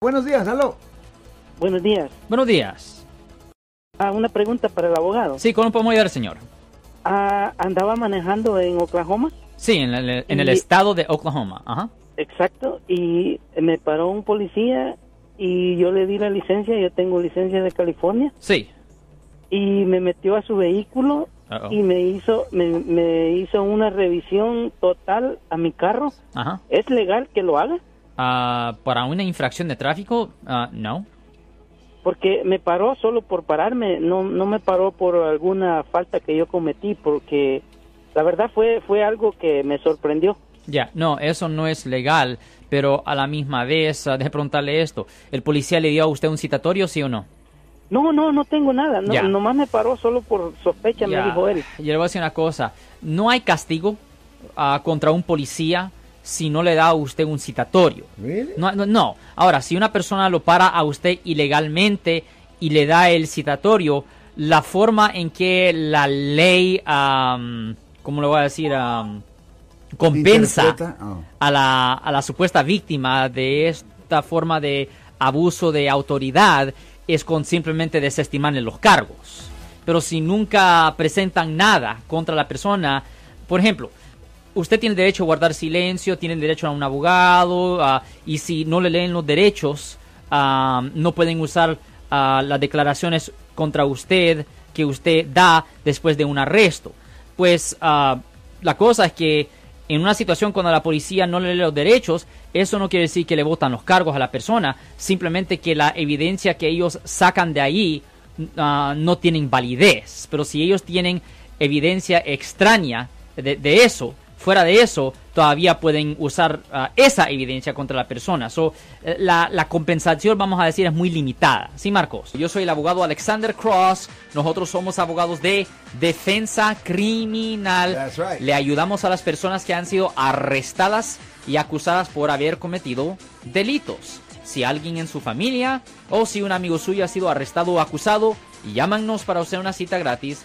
Buenos días, aló. Buenos días. Buenos días. Ah, una pregunta para el abogado. Sí, ¿cómo podemos ayudar, señor? Ah, andaba manejando en Oklahoma. Sí, en el, en el Y- estado de Oklahoma. Ajá. Exacto. Y me paró un policía y yo le di la licencia. Yo tengo licencia de California. Sí. Y me metió a su vehículo y me hizo me, me hizo una revisión total a mi carro. Ajá. ¿Es legal que lo haga? Ah, para una infracción de tráfico, ah, no. Porque me paró solo por pararme, no no me paró por alguna falta que yo cometí, porque la verdad fue fue algo que me sorprendió. Ya, no, eso no es legal, pero a la misma vez, ah, deje preguntarle esto. ¿El policía le dio a usted un citatorio, sí o no? No, no, no tengo nada, no, nomás me paró solo por sospecha, me dijo él. Yo le voy a decir una cosa. No hay castigo ah, contra un policía si no le da a usted un citatorio. Really? No, no, no. Ahora, si una persona lo para a usted ilegalmente y le da el citatorio, la forma en que la ley, am, ¿cómo le voy a decir? Compensa oh. a, la, a la supuesta víctima de esta forma de abuso de autoridad es con simplemente desestimarle los cargos. Pero si nunca presentan nada contra la persona, por ejemplo, usted tiene derecho a guardar silencio, tiene derecho a un abogado, ah, y si no le leen los derechos, ah, no pueden usar ah, las declaraciones contra usted que usted da después de un arresto. Pues ah, la cosa es que en una situación cuando la policía no le lee los derechos, eso no quiere decir que le votan los cargos a la persona, simplemente que la evidencia que ellos sacan de ahí ah, no tienen validez. Pero si ellos tienen evidencia extraña de eso, fuera de eso, todavía pueden usar ah, esa evidencia contra la persona. So, eh, la, la compensación, vamos a decir, es muy limitada. ¿Sí, Marcos? Yo soy el abogado Alexander Cross. Nosotros somos abogados de defensa criminal. That's right. Le ayudamos a las personas que han sido arrestadas y acusadas por haber cometido delitos. Si alguien en su familia o si un amigo suyo ha sido arrestado o acusado, llámanos para hacer una cita gratis.